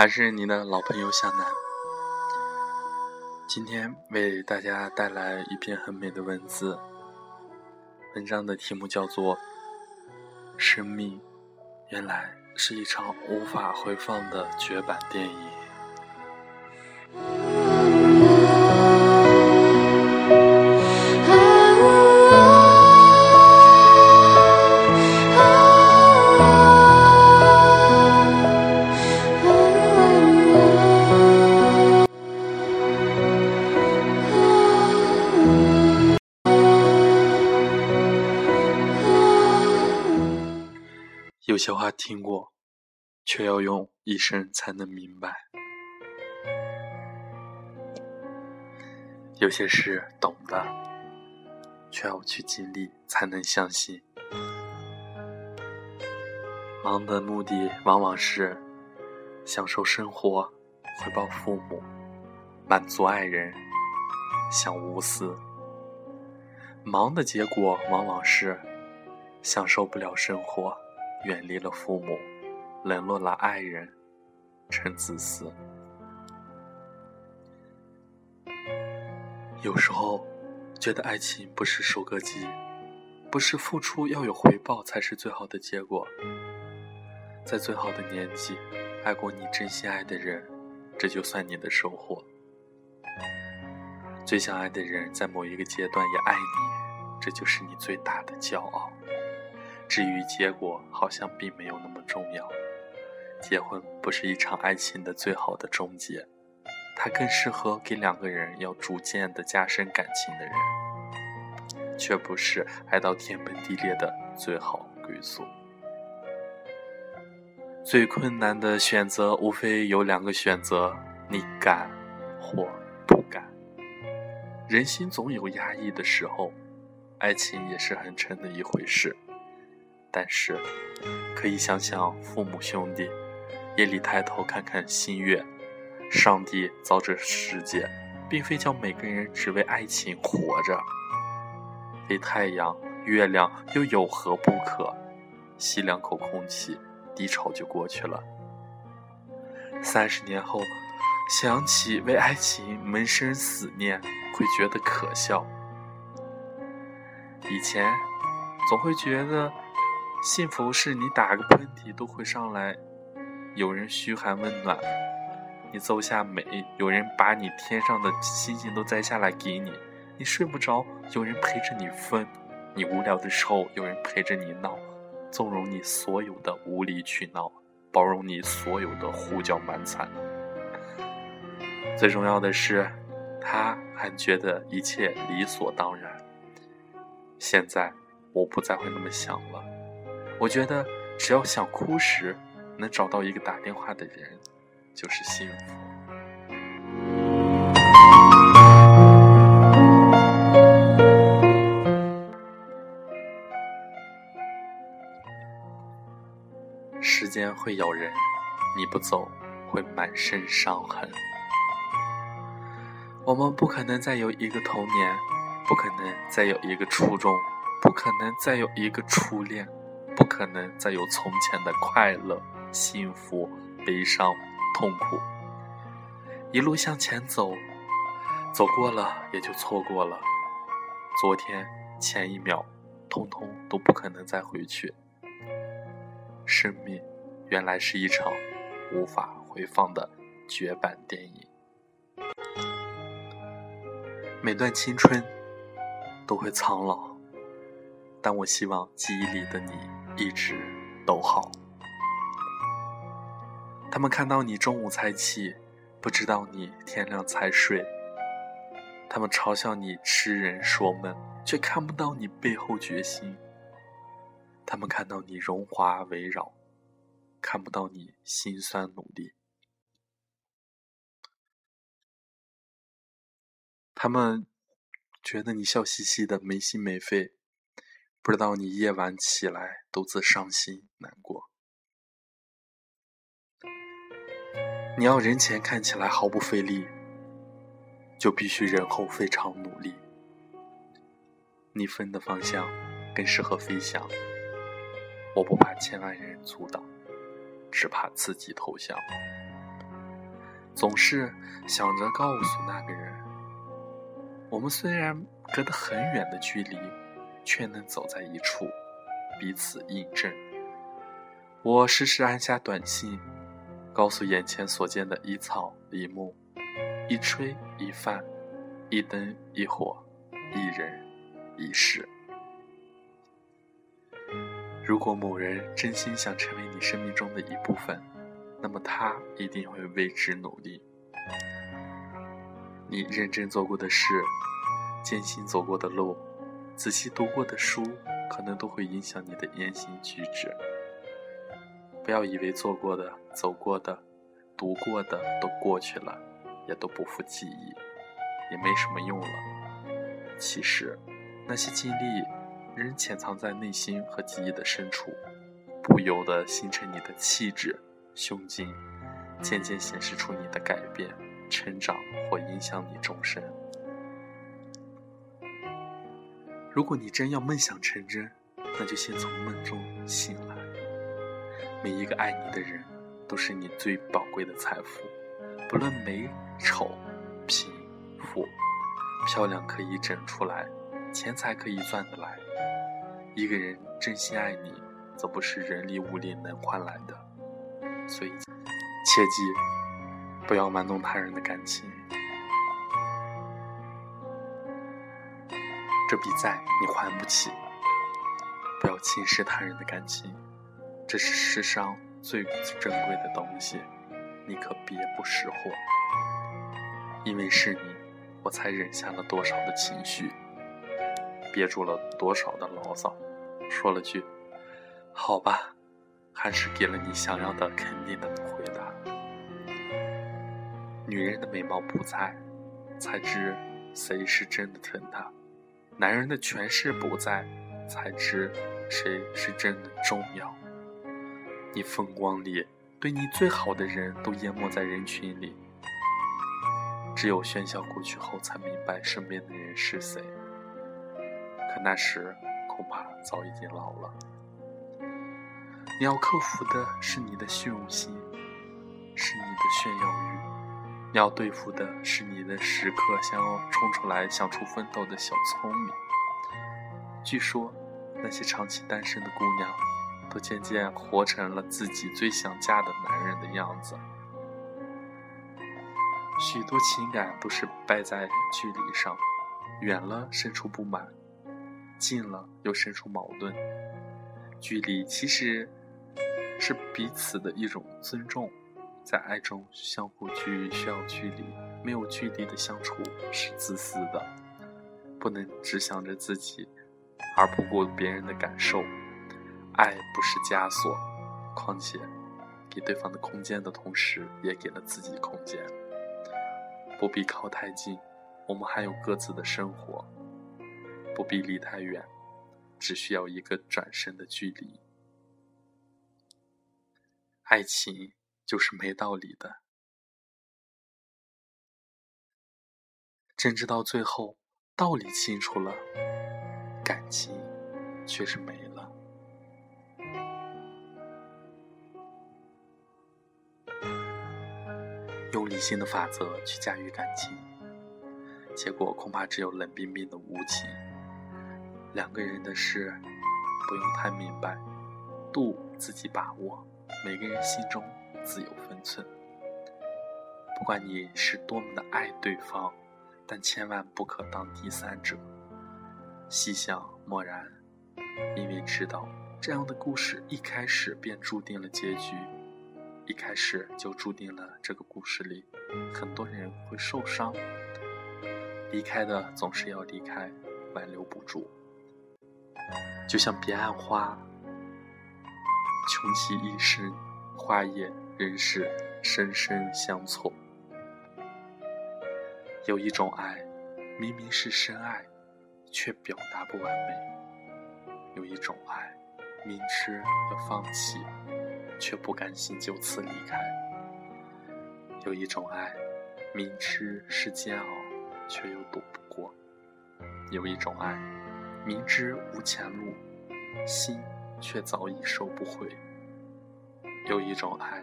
还是您的老朋友向南。今天为大家带来一篇很美的文字，文章的题目叫做《生命原来是一场无法回放的绝版电影》。有些话听过，却要用一生才能明白；有些事懂得，却要去经历才能相信。忙的目的往往是享受生活，回报父母，满足爱人，想无私；忙的结果往往是享受不了生活。远离了父母，冷落了爱人，成自私。有时候觉得爱情不是收割机，不是付出要有回报才是最好的结果。在最好的年纪，爱过你真心爱的人，这就算你的收获。最想爱的人在某一个阶段也爱你，这就是你最大的骄傲。至于结果，好像并没有那么重要。结婚不是一场爱情的最好的终结，它更适合给两个人要逐渐的加深感情的人，却不是爱到天崩地裂的最好归宿。最困难的选择，无非有两个选择：你敢或不敢。人心总有压抑的时候，爱情也是很沉的一回事。但是，可以想想父母兄弟，夜里抬头看看星月，上帝造这世界，并非叫每个人只为爱情活着。为太阳、月亮又有何不可？吸两口空气，低潮就过去了。三十年后，想起为爱情萌生思念，会觉得可笑。以前，总会觉得。幸福是你打个喷嚏都会上来，有人嘘寒问暖；你奏下美，有人把你天上的星星都摘下来给你；你睡不着，有人陪着你疯；你无聊的时候，有人陪着你闹，纵容你所有的无理取闹，包容你所有的胡搅蛮缠。最重要的是，他还觉得一切理所当然。现在，我不再会那么想了。我觉得，只要想哭时能找到一个打电话的人，就是幸福。时间会咬人，你不走会满身伤痕。我们不可能再有一个童年，不可能再有一个初中，不可能再有一个初恋。不可能再有从前的快乐、幸福、悲伤、痛苦。一路向前走，走过了也就错过了。昨天、前一秒，通通都不可能再回去。生命原来是一场无法回放的绝版电影。每段青春都会苍老，但我希望记忆里的你。一直都好。他们看到你中午才起，不知道你天亮才睡。他们嘲笑你痴人说梦，却看不到你背后决心。他们看到你荣华围绕，看不到你辛酸努力。他们觉得你笑嘻嘻的，没心没肺。不知道你夜晚起来独自伤心难过，你要人前看起来毫不费力，就必须人后非常努力。你分的方向更适合飞翔，我不怕千万人阻挡。只怕自己投降。总是想着告诉那个人，我们虽然隔得很远的距离，却能走在一处，彼此印证。我时时按下短信，告诉眼前所见的一草一木、一炊一饭、一灯一火、一人一事。如果某人真心想成为你生命中的一部分，那么他一定会为之努力。你认真做过的事，艰辛走过的路，仔细读过的书，可能都会影响你的言行举止。不要以为做过的、走过的、读过的都过去了，也都不复记忆，也没什么用了。其实，那些经历仍潜藏在内心和记忆的深处，不由得形成你的气质。胸襟渐渐显示出你的改变、成长或影响你终身。如果你真要梦想成真，那就先从梦中醒来。每一个爱你的人，都是你最宝贵的财富，不论美丑、贫富，漂亮可以整出来，钱财可以赚得来。一个人真心爱你，则不是人力物力能换来的。所以，切记不要玩弄他人的感情，这笔债你还不起。不要轻视他人的感情，这是世上最珍贵的东西，你可别不识货。因为是你，我才忍下了多少的情绪，憋住了多少的牢骚，说了句“好吧”。还是给了你想要的肯定的回答。女人的美貌不在，才知谁是真的疼她；男人的权势不在，才知谁是真的重要。你风光里，对你最好的人都淹没在人群里，只有喧嚣过去后，才明白身边的人是谁。可那时，恐怕早已经老了。你要克服的是你的虚荣心，是你的炫耀欲；要对付的是你的时刻想要冲出来、想出奋斗的小聪明。据说，那些长期单身的姑娘，都渐渐活成了自己最想嫁的男人的样子。许多情感都是败在距离上，远了生出不满，近了又生出矛盾。距离其实。是彼此的一种尊重，在爱中相互去需要距离，没有距离的相处是自私的，不能只想着自己，而不顾别人的感受。爱不是枷锁，况且给对方的空间的同时，也给了自己空间。不必靠太近，我们还有各自的生活；不必离太远，只需要一个转身的距离。爱情就是没道理的，甚至到最后，道理清楚了，感情却是没了。用理性的法则去驾驭感情，结果恐怕只有冷冰冰的无情。两个人的事，不用太明白，度自己把握。每个人心中自有分寸。不管你是多么的爱对方，但千万不可当第三者。细想默然，因为知道这样的故事一开始便注定了结局，一开始就注定了这个故事里很多人会受伤。离开的总是要离开，挽留不住。就像彼岸花。穷其一生，花叶仍是深深相错。有一种爱，明明是深爱，却表达不完美；有一种爱，明知要放弃，却不甘心就此离开；有一种爱，明知是煎熬，却又躲不过；有一种爱，明知无前路，心。却早已收不回。有一种爱，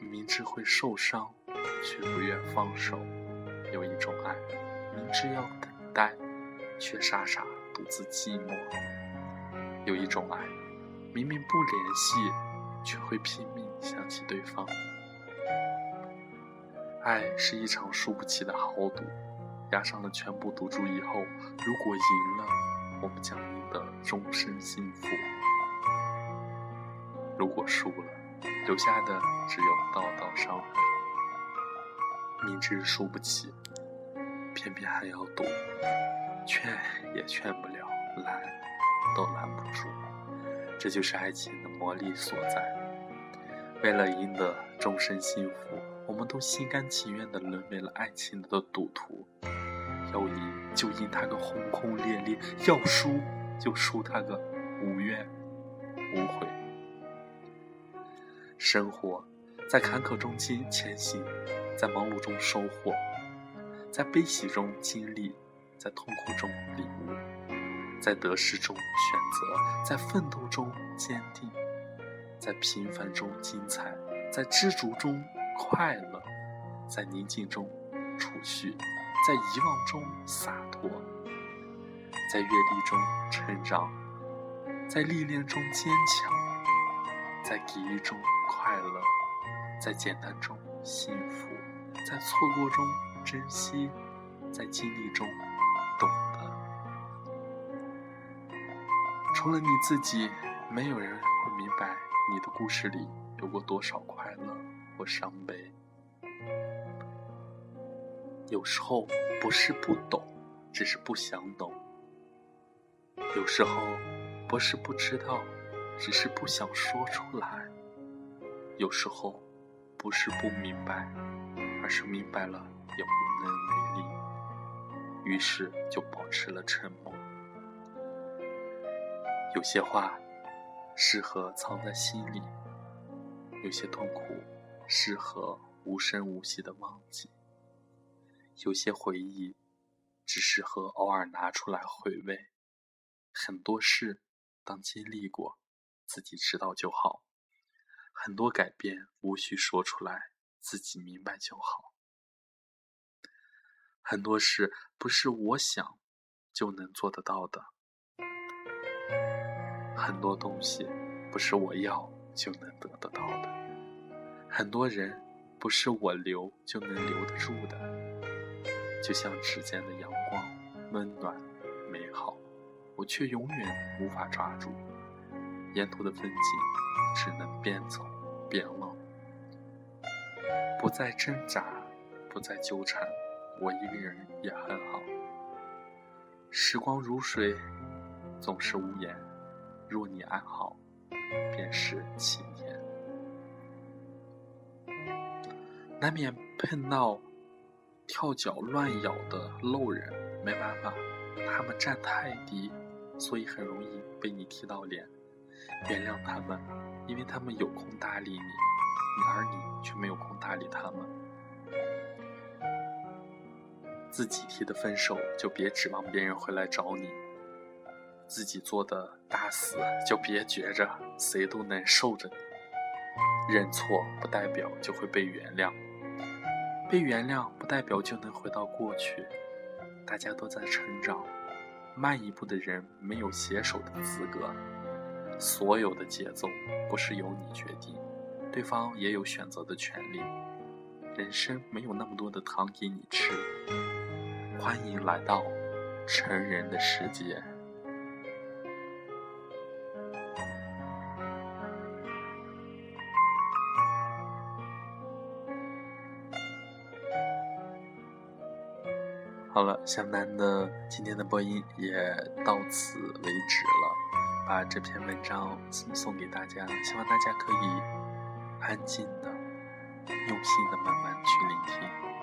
明知会受伤，却不愿放手；有一种爱，明知要等待，却傻傻独自寂寞；有一种爱，明明不联系，却会拼命想起对方。爱是一场输不起的豪赌，押上了全部赌注以后，如果赢了，我们将赢得终身幸福；如果输了，留下的只有道道伤痕。明知输不起，偏偏还要赌，劝也劝不了，拦都拦不住。这就是爱情的魔力所在。为了赢得终身幸福，我们都心甘情愿地沦为了爱情的赌徒。要赢就赢他个轰轰烈烈，要输就输他个无怨无悔。生活在坎坷中间前行，在忙碌中收获，在悲喜中经历，在痛苦中领悟，在得失中选择，在奋斗中坚定，在平凡中精彩，在知足中快乐，在宁静中储蓄，在遗忘中洒脱，在阅历中成长，在历练中坚强，在给予中。快乐，在简单中幸福，在错过中珍惜，在经历中懂得。除了你自己，没有人会明白你的故事里有过多少快乐或伤悲。有时候不是不懂，只是不想懂；有时候不是不知道，只是不想说出来。有时候，不是不明白，而是明白了也无能为力，于是就保持了沉默。有些话适合藏在心里，有些痛苦适合无声无息的忘记，有些回忆只适合偶尔拿出来回味。很多事，当经历过，自己知道就好。很多改变无需说出来，自己明白就好。很多事不是我想就能做得到的，很多东西不是我要就能得得到的，很多人不是我留就能留得住的。就像指尖的阳光，温暖美好，我却永远无法抓住。沿途的风景。只能边走边望，不再挣扎，不再纠缠，我一个人也很好。时光如水，总是无言。若你安好，便是晴天。难免碰到跳脚乱咬的路人，没办法，他们站太低，所以很容易被你踢到脸。原谅他们，因为他们有空搭理你，而你却没有空搭理他们。自己提的分手，就别指望别人会来找你；自己做的大死，就别觉着谁都能受着你。认错不代表就会被原谅，被原谅不代表就能回到过去。大家都在成长，慢一步的人没有携手的资格。所有的节奏不是由你决定，对方也有选择的权利。人生没有那么多的糖给你吃。欢迎来到成人的世界。好了，向南的今天的播音也到此为止了。把这篇文章送给大家，希望大家可以安静的、用心的慢慢去聆听。